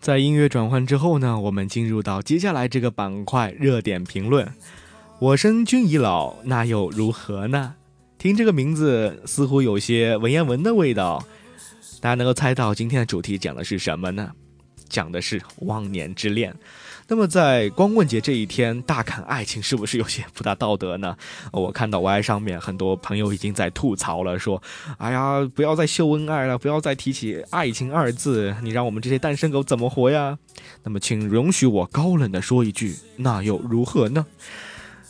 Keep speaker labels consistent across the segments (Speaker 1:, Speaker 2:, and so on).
Speaker 1: 在音乐转换之后呢，我们进入到接下来这个板块热点评论。我生君已老，那又如何呢？听这个名字，似乎有些文言文的味道。大家能够猜到今天的主题讲的是什么呢？讲的是忘年之恋。那么在光棍节这一天大侃爱情，是不是有些不大道德呢？我看到 Y 上面很多朋友已经在吐槽了，说：“哎呀，不要再秀恩爱了，不要再提起爱情二字，你让我们这些单身狗怎么活呀？”那么，请容许我高冷的说一句：“那又如何呢？”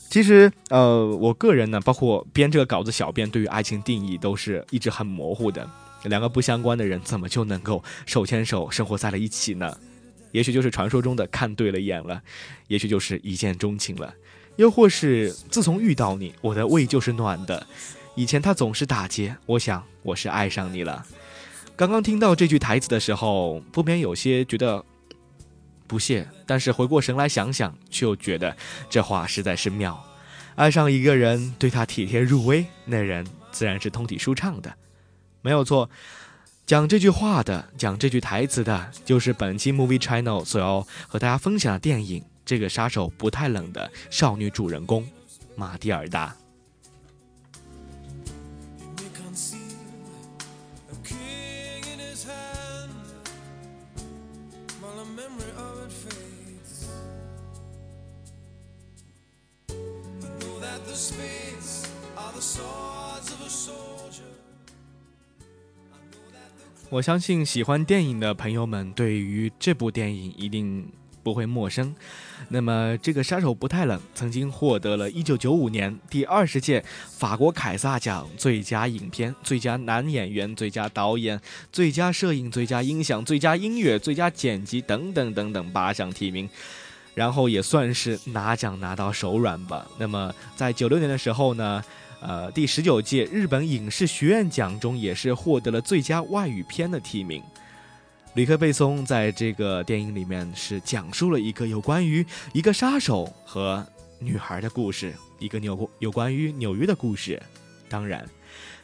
Speaker 1: 其实，呃，我个人呢，包括编这个稿子，小编对于爱情定义都是一直很模糊的。两个不相关的人，怎么就能够手牵手生活在了一起呢？也许就是传说中的看对了眼了，也许就是一见钟情了，又或是自从遇到你，我的胃就是暖的。以前他总是打结，我想我是爱上你了。刚刚听到这句台词的时候，不免有些觉得不屑，但是回过神来想想，却又觉得这话实在是妙。爱上一个人，对他体贴入微，那人自然是通体舒畅的，没有错。讲这句话的，讲这句台词的，就是本期 Movie Channel 所要和大家分享的电影《这个杀手不太冷》的少女主人公玛蒂尔达。我相信喜欢电影的朋友们对于这部电影一定不会陌生。那么，这个杀手不太冷曾经获得了一九九五年第二十届法国凯撒奖最佳影片、最佳男演员、最佳导演、最佳摄影、最佳音响、最佳音乐、最佳剪辑等等等等八项提名，然后也算是拿奖拿到手软吧。那么，在九六年的时候呢？呃，第十九届日本影视学院奖中也是获得了最佳外语片的提名。吕克·贝松在这个电影里面是讲述了一个有关于一个杀手和女孩的故事，一个纽有关于纽约的故事。当然，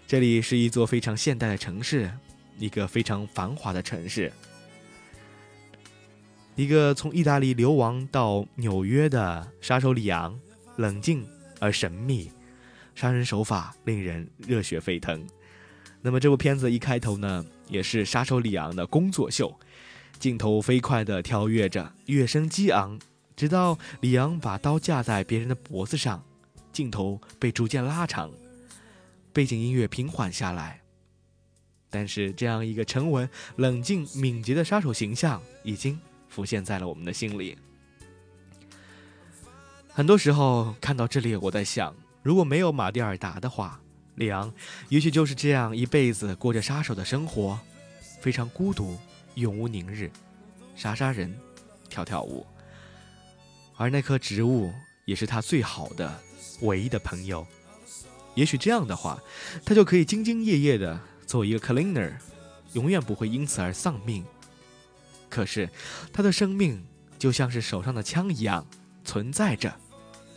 Speaker 1: 这里是一座非常现代的城市，一个非常繁华的城市，一个从意大利流亡到纽约的杀手里昂，冷静而神秘。杀人手法令人热血沸腾。那么这部片子一开头呢，也是杀手里昂的工作秀，镜头飞快地跳跃着，乐声激昂，直到里昂把刀架在别人的脖子上，镜头被逐渐拉长，背景音乐平缓下来。但是这样一个沉稳、冷静、敏捷的杀手形象，已经浮现在了我们的心里。很多时候看到这里，我在想。如果没有马蒂尔达的话，里昂也许就是这样一辈子过着杀手的生活，非常孤独，永无宁日，杀杀人，跳跳舞。而那棵植物也是他最好的、唯一的朋友。也许这样的话，他就可以兢兢业业的做一个 cleaner，永远不会因此而丧命。可是，他的生命就像是手上的枪一样存在着。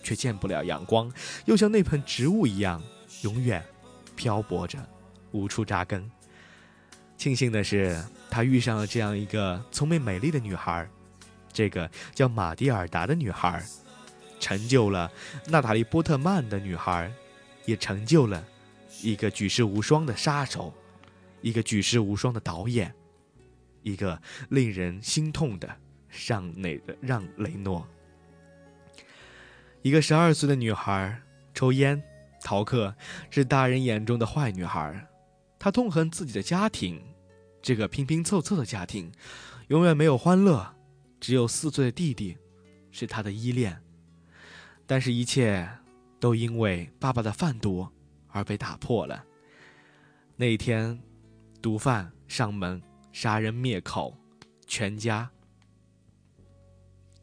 Speaker 1: 却见不了阳光，又像那盆植物一样，永远漂泊着，无处扎根。庆幸的是，他遇上了这样一个聪明美丽的女孩，这个叫玛蒂尔达的女孩，成就了娜塔莉波特曼的女孩，也成就了一个举世无双的杀手，一个举世无双的导演，一个令人心痛的让雷让雷诺。一个十二岁的女孩抽烟、逃课，是大人眼中的坏女孩。她痛恨自己的家庭，这个拼拼凑凑的家庭，永远没有欢乐，只有四岁的弟弟，是她的依恋。但是，一切都因为爸爸的贩毒而被打破了。那一天，毒贩上门杀人灭口，全家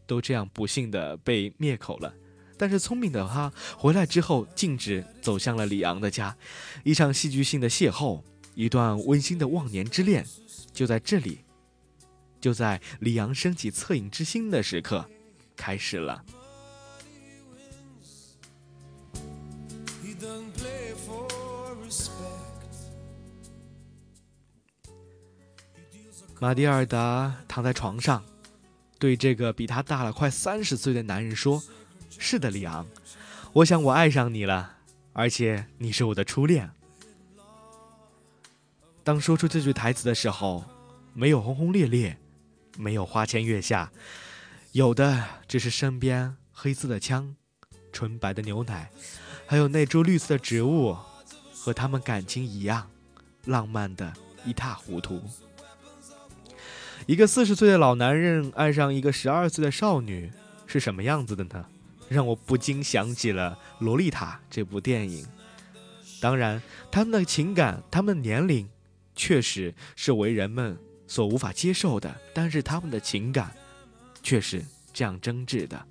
Speaker 1: 都这样不幸的被灭口了。但是聪明的他回来之后，径直走向了里昂的家，一场戏剧性的邂逅，一段温馨的忘年之恋，就在这里，就在里昂升起恻隐之心的时刻，开始了。马蒂尔达躺在床上，对这个比他大了快三十岁的男人说：“是的，里昂，我想我爱上你了，而且你是我的初恋。”当说出这句台词的时候，没有轰轰烈烈，没有花前月下，有的只是身边黑色的枪、纯白的牛奶，还有那株绿色的植物，和他们感情一样，浪漫的一塌糊涂。一个四十岁的老男人爱上一个十二岁的少女，是什么样子的呢？让我不禁想起了《洛丽塔》这部电影。当然，他们的情感，他们的年龄。确实是为人们所无法接受的，但是他们的情感却是这样真挚的。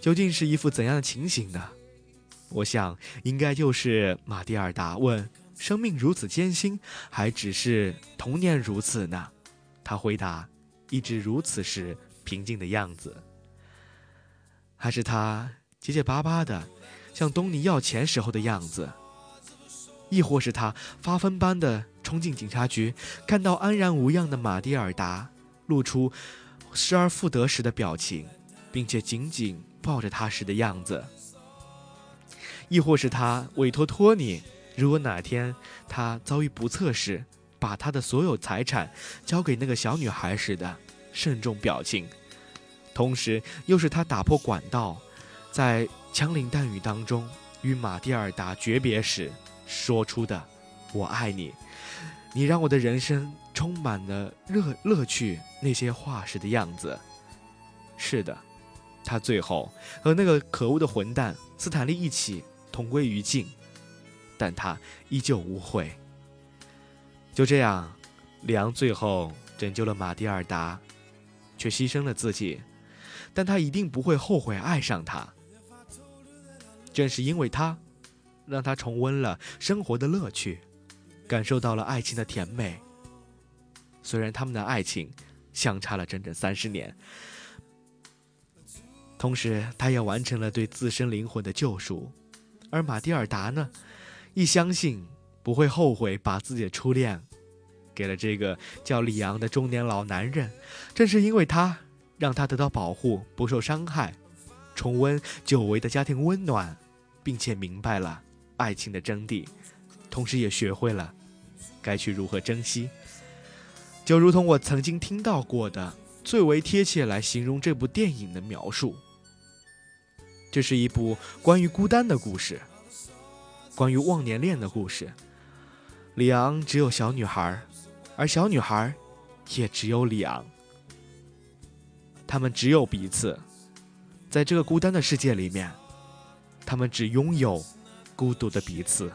Speaker 1: 究竟是一副怎样的情形呢？我想，应该就是马蒂尔达问：“生命如此艰辛，还只是童年如此呢？”他回答：“一直如此时平静的样子，还是他结结巴巴的向东尼要钱时候的样子。”亦或是他发疯般的冲进警察局，看到安然无恙的马蒂尔达，露出失而复得时的表情，并且紧紧抱着他时的样子；亦或是他委托托尼，如果哪天他遭遇不测时，把他的所有财产交给那个小女孩时的慎重表情；同时，又是他打破管道，在枪林弹雨当中与马蒂尔达诀别时。说出的“我爱你”，你让我的人生充满了乐乐趣。那些话时的样子，是的，他最后和那个可恶的混蛋斯坦利一起同归于尽，但他依旧无悔。就这样，里昂最后拯救了马蒂尔达，却牺牲了自己，但他一定不会后悔爱上他。正是因为他。让他重温了生活的乐趣，感受到了爱情的甜美。虽然他们的爱情相差了整整三十年，同时他也完成了对自身灵魂的救赎。而马蒂尔达呢，一相信不会后悔把自己的初恋给了这个叫里昂的中年老男人。正是因为他，让他得到保护，不受伤害，重温久违的家庭温暖，并且明白了。爱情的真谛，同时也学会了该去如何珍惜。就如同我曾经听到过的最为贴切来形容这部电影的描述，这是一部关于孤单的故事，关于忘年恋的故事。里昂只有小女孩，而小女孩也只有里昂，他们只有彼此，在这个孤单的世界里面，他们只拥有。孤独的彼此。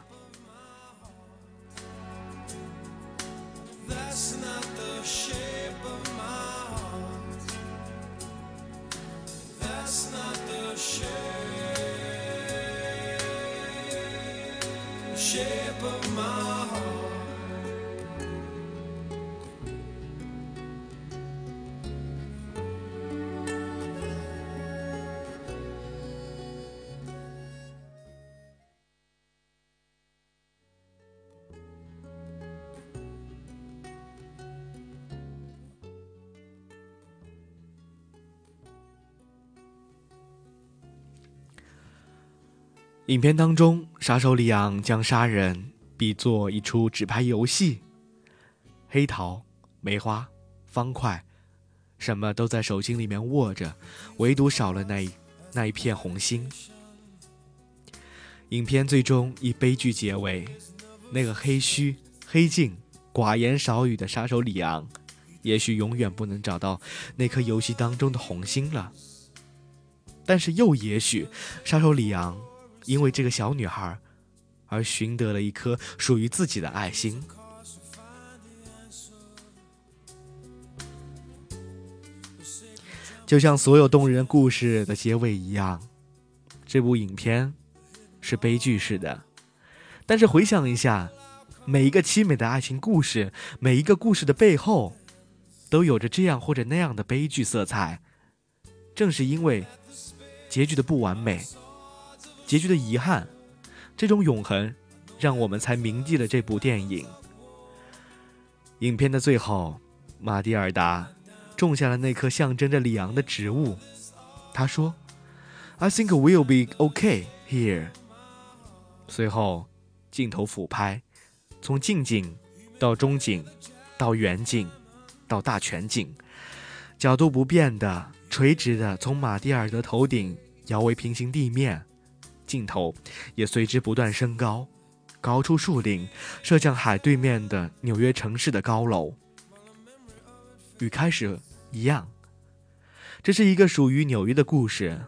Speaker 1: 影片当中，杀手里昂将杀人比作一出纸牌游戏，黑桃、梅花、方块，什么都在手心里面握着，唯独少了那一那一片红心。影片最终以悲剧结尾，那个黑须、黑镜、寡言少语的杀手里昂，也许永远不能找到那颗游戏当中的红心了。但是又也许，杀手里昂。因为这个小女孩，而寻得了一颗属于自己的爱心。就像所有动人故事的结尾一样，这部影片是悲剧式的。但是回想一下，每一个凄美的爱情故事，每一个故事的背后，都有着这样或者那样的悲剧色彩。正是因为结局的不完美。结局的遗憾，这种永恒，让我们才铭记了这部电影。影片的最后，马蒂尔达种下了那棵象征着里昂的植物。他说：“I think we'll be okay here。”随后，镜头俯拍，从近景到中景，到远景，到大全景，角度不变的、垂直的，从马蒂尔德头顶摇为平行地面，镜头也随之不断升高，高出树林，射向海对面的纽约城市的高楼。与开始一样，这是一个属于纽约的故事。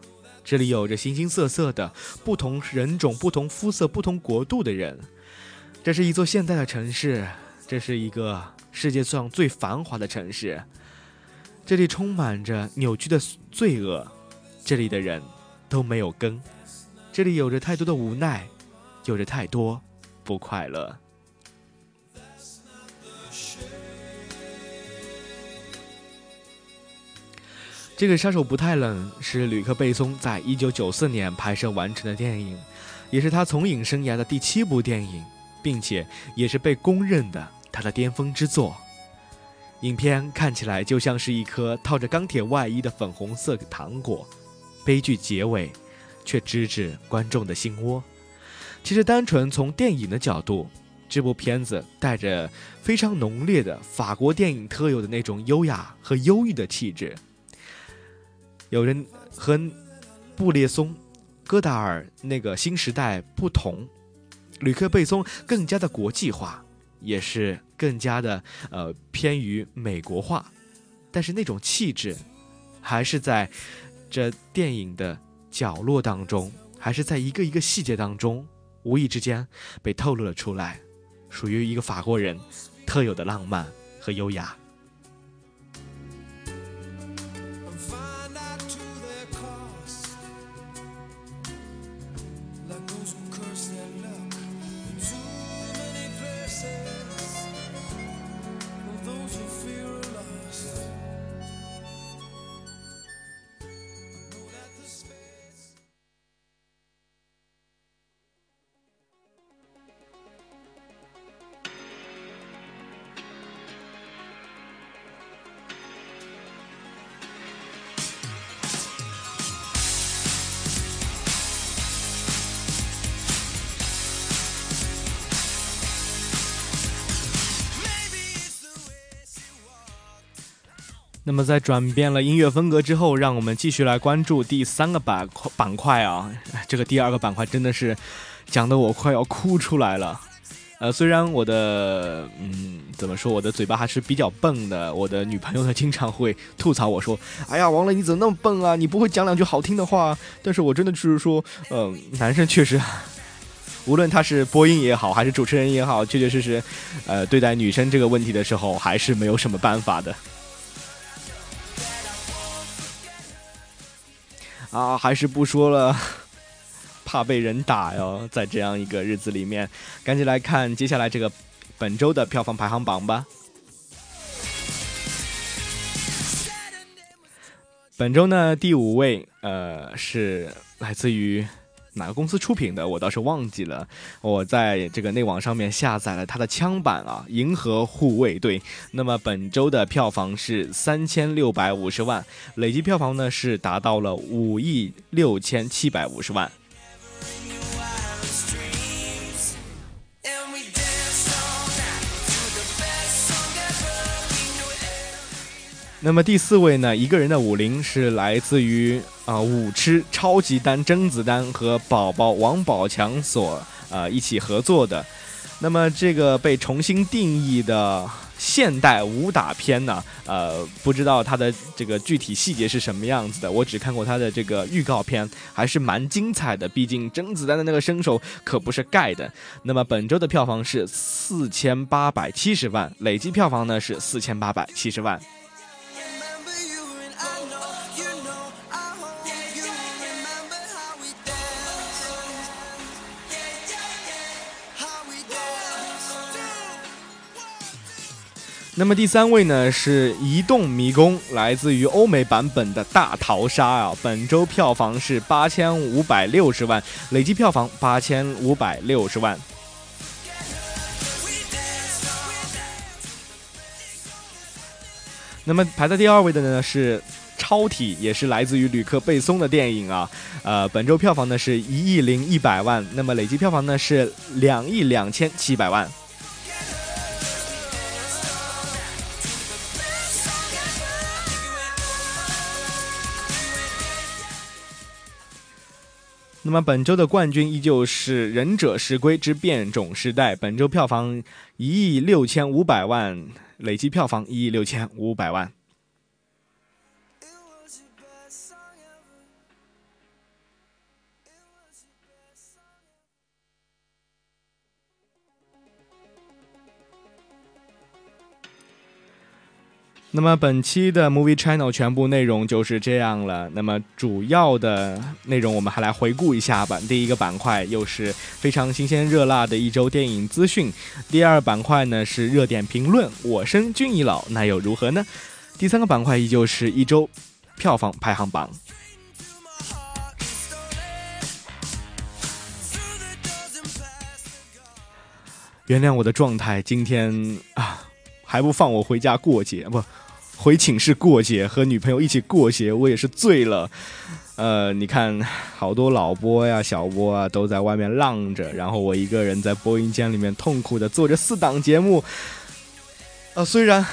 Speaker 1: 这里有着形形色色的不同人种、不同肤色、不同国度的人。这是一座现代的城市，这是一个世界上最繁华的城市。这里充满着扭曲的罪恶，这里的人都没有根，这里有着太多的无奈，有着太多不快乐。这个杀手不太冷是吕克·贝松在一九九四年拍摄完成的电影，也是他从影生涯的第七部电影，并且也是被公认的他的巅峰之作。影片看起来就像是一颗套着钢铁外衣的粉红色糖果，悲剧结尾却直指观众的心窝。其实，单纯从电影的角度，这部片子带着非常浓烈的法国电影特有的那种优雅和忧郁的气质。有人和布列松、戈达尔那个新时代不同，吕克·贝松更加的国际化，也是更加的呃偏于美国化，但是那种气质，还是在这电影的角落当中，还是在一个一个细节当中，无意之间被透露了出来，属于一个法国人特有的浪漫和优雅。那么在转变了音乐风格之后，让我们继续来关注第三个板块板块啊。这个第二个板块真的是讲的我快要哭出来了。呃，虽然我的嗯怎么说，我的嘴巴还是比较笨的，我的女朋友她经常会吐槽我说：“哎呀，王磊你怎么那么笨啊？你不会讲两句好听的话？”但是我真的就是说，嗯，男生确实，无论他是播音也好，还是主持人也好，确确实实，呃，对待女生这个问题的时候，还是没有什么办法的。啊，还是不说了，怕被人打哟。在这样一个日子里面，赶紧来看接下来这个本周的票房排行榜吧。本周呢，第五位，呃，是来自于。哪个公司出品的，我倒是忘记了。我在这个内网上面下载了它的枪版啊，《银河护卫队》。那么本周的票房是三千六百五十万，累计票房呢是达到了五亿六千七百五十万。那么第四位呢？一个人的武林是来自于啊武痴超级丹甄子丹和宝宝王宝强所呃一起合作的。那么这个被重新定义的现代武打片呢，呃，不知道它的这个具体细节是什么样子的。我只看过它的这个预告片，还是蛮精彩的。毕竟甄子丹的那个身手可不是盖的。那么本周的票房是四千八百七十万，累计票房呢是四千八百七十万。那么第三位呢是《移动迷宫》，来自于欧美版本的大逃杀啊，本周票房是八千五百六十万，累计票房八千五百六十万。那么排在第二位的呢是。超体也是来自于吕克·贝松的电影啊，呃，本周票房呢是一亿零一百万，那么累计票房呢是两亿两千七百万。那么本周的冠军依旧是《忍者神龟之变种时代》，本周票房一亿六千五百万，累计票房一亿六千五百万。那么本期的 Movie Channel 全部内容就是这样了。那么主要的内容我们还来回顾一下吧。第一个板块又是非常新鲜热辣的一周电影资讯。第二板块呢是热点评论。我生君已老，那又如何呢？第三个板块依旧是一周票房排行榜。原谅我的状态，今天啊。还不放我回家过节？不，回寝室过节，和女朋友一起过节，我也是醉了。呃，你看，好多老播呀、小播啊都在外面浪着，然后我一个人在播音间里面痛苦的做着四档节目。呃，虽然，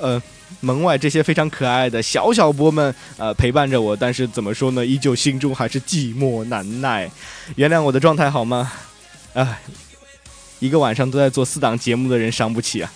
Speaker 1: 呃，门外这些非常可爱的小小播们呃陪伴着我，但是怎么说呢，依旧心中还是寂寞难耐。原谅我的状态好吗？哎，一个晚上都在做四档节目的人伤不起啊。